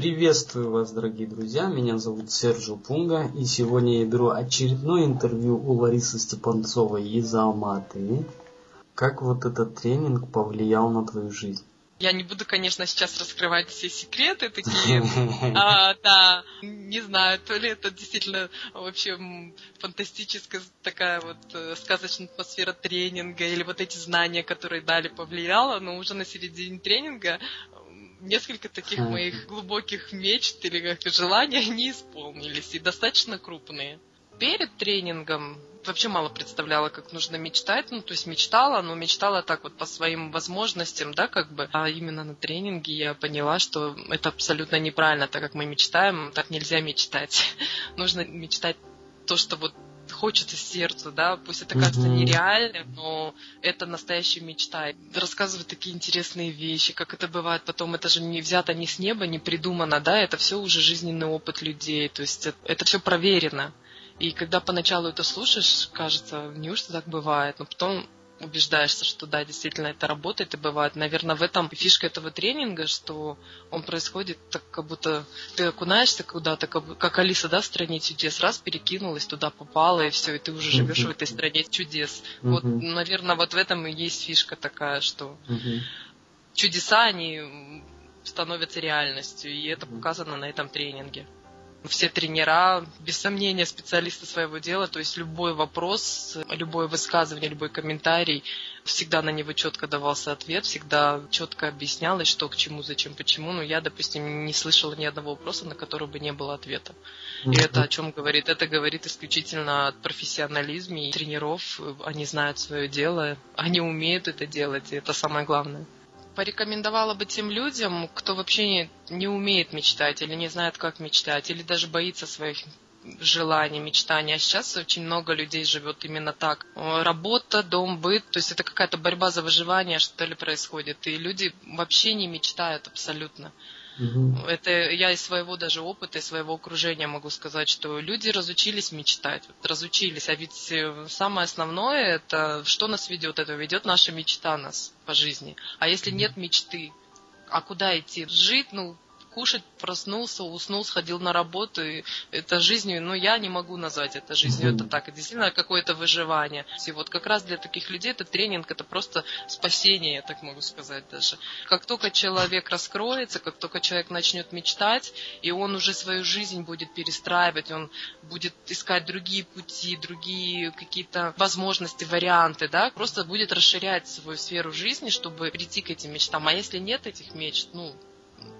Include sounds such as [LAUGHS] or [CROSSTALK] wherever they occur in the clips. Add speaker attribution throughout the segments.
Speaker 1: Приветствую вас, дорогие друзья. Меня зовут Сержу Пунга, и сегодня я беру очередное интервью у Ларисы Степанцовой из Алматы. Как вот этот тренинг повлиял на твою жизнь?
Speaker 2: Я не буду, конечно, сейчас раскрывать все секреты такие. [LAUGHS] А, да, не знаю, то ли это действительно вообще фантастическая такая вот э, сказочная атмосфера тренинга, или вот эти знания, которые дали, повлияло, но уже на середине тренинга несколько таких моих глубоких мечт или как желаний [LAUGHS] не исполнились, и достаточно крупные. Перед тренингом вообще мало представляла, как нужно мечтать. Ну, то есть мечтала, но мечтала так вот по своим возможностям, да, как бы. А именно на тренинге я поняла, что это абсолютно неправильно, так как мы мечтаем, так нельзя мечтать. [LAUGHS] нужно мечтать то, что вот хочется сердцу, да, пусть это кажется mm-hmm. нереальным, но это настоящая мечта. Рассказывать такие интересные вещи, как это бывает потом, это же не взято ни с неба, не придумано, да, это все уже жизненный опыт людей, то есть это, это все проверено. И когда поначалу это слушаешь, кажется, неужто так бывает, но потом убеждаешься, что да, действительно это работает и бывает. Наверное, в этом фишка этого тренинга, что он происходит так, как будто ты окунаешься куда-то, как, как Алиса, да, в стране чудес, раз перекинулась, туда попала, и все, и ты уже живешь mm-hmm. в этой стране чудес. Mm-hmm. Вот, наверное, вот в этом и есть фишка такая, что mm-hmm. чудеса, они становятся реальностью, и это показано на этом тренинге все тренера, без сомнения, специалисты своего дела, то есть любой вопрос, любое высказывание, любой комментарий, всегда на него четко давался ответ, всегда четко объяснялось, что к чему, зачем, почему. Но я, допустим, не слышала ни одного вопроса, на который бы не было ответа. И это о чем говорит? Это говорит исключительно о профессионализме тренеров. Они знают свое дело, они умеют это делать, и это самое главное порекомендовала бы тем людям, кто вообще не, не умеет мечтать или не знает, как мечтать, или даже боится своих желаний, мечтаний. А сейчас очень много людей живет именно так. Работа, дом, быт, то есть это какая-то борьба за выживание, что ли, происходит. И люди вообще не мечтают абсолютно. Угу. Это я из своего даже опыта, из своего окружения могу сказать, что люди разучились мечтать, вот, разучились. А ведь э, самое основное, это что нас ведет? Это ведет наша мечта нас по жизни. А если нет мечты, а куда идти? Жить, ну, кушать, проснулся, уснул, сходил на работу. И это жизнью, но я не могу назвать это жизнью. Это так, это действительно какое-то выживание. И вот как раз для таких людей это тренинг, это просто спасение, я так могу сказать даже. Как только человек раскроется, как только человек начнет мечтать, и он уже свою жизнь будет перестраивать, он будет искать другие пути, другие какие-то возможности, варианты, да, просто будет расширять свою сферу жизни, чтобы прийти к этим мечтам. А если нет этих мечт, ну,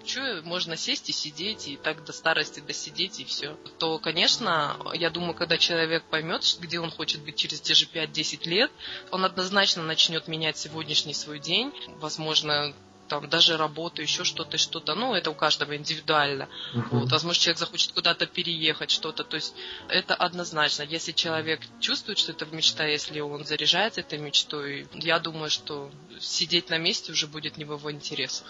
Speaker 2: что можно сесть и сидеть, и так до старости досидеть, и все. То, конечно, я думаю, когда человек поймет, где он хочет быть через те же 5-10 лет, он однозначно начнет менять сегодняшний свой день. Возможно, там даже работу, еще что-то, что-то. Ну, это у каждого индивидуально. Uh-huh. Вот, возможно, человек захочет куда-то переехать, что-то. То есть это однозначно. Если человек чувствует, что это мечта, если он заряжается этой мечтой, я думаю, что сидеть на месте уже будет не в его интересах.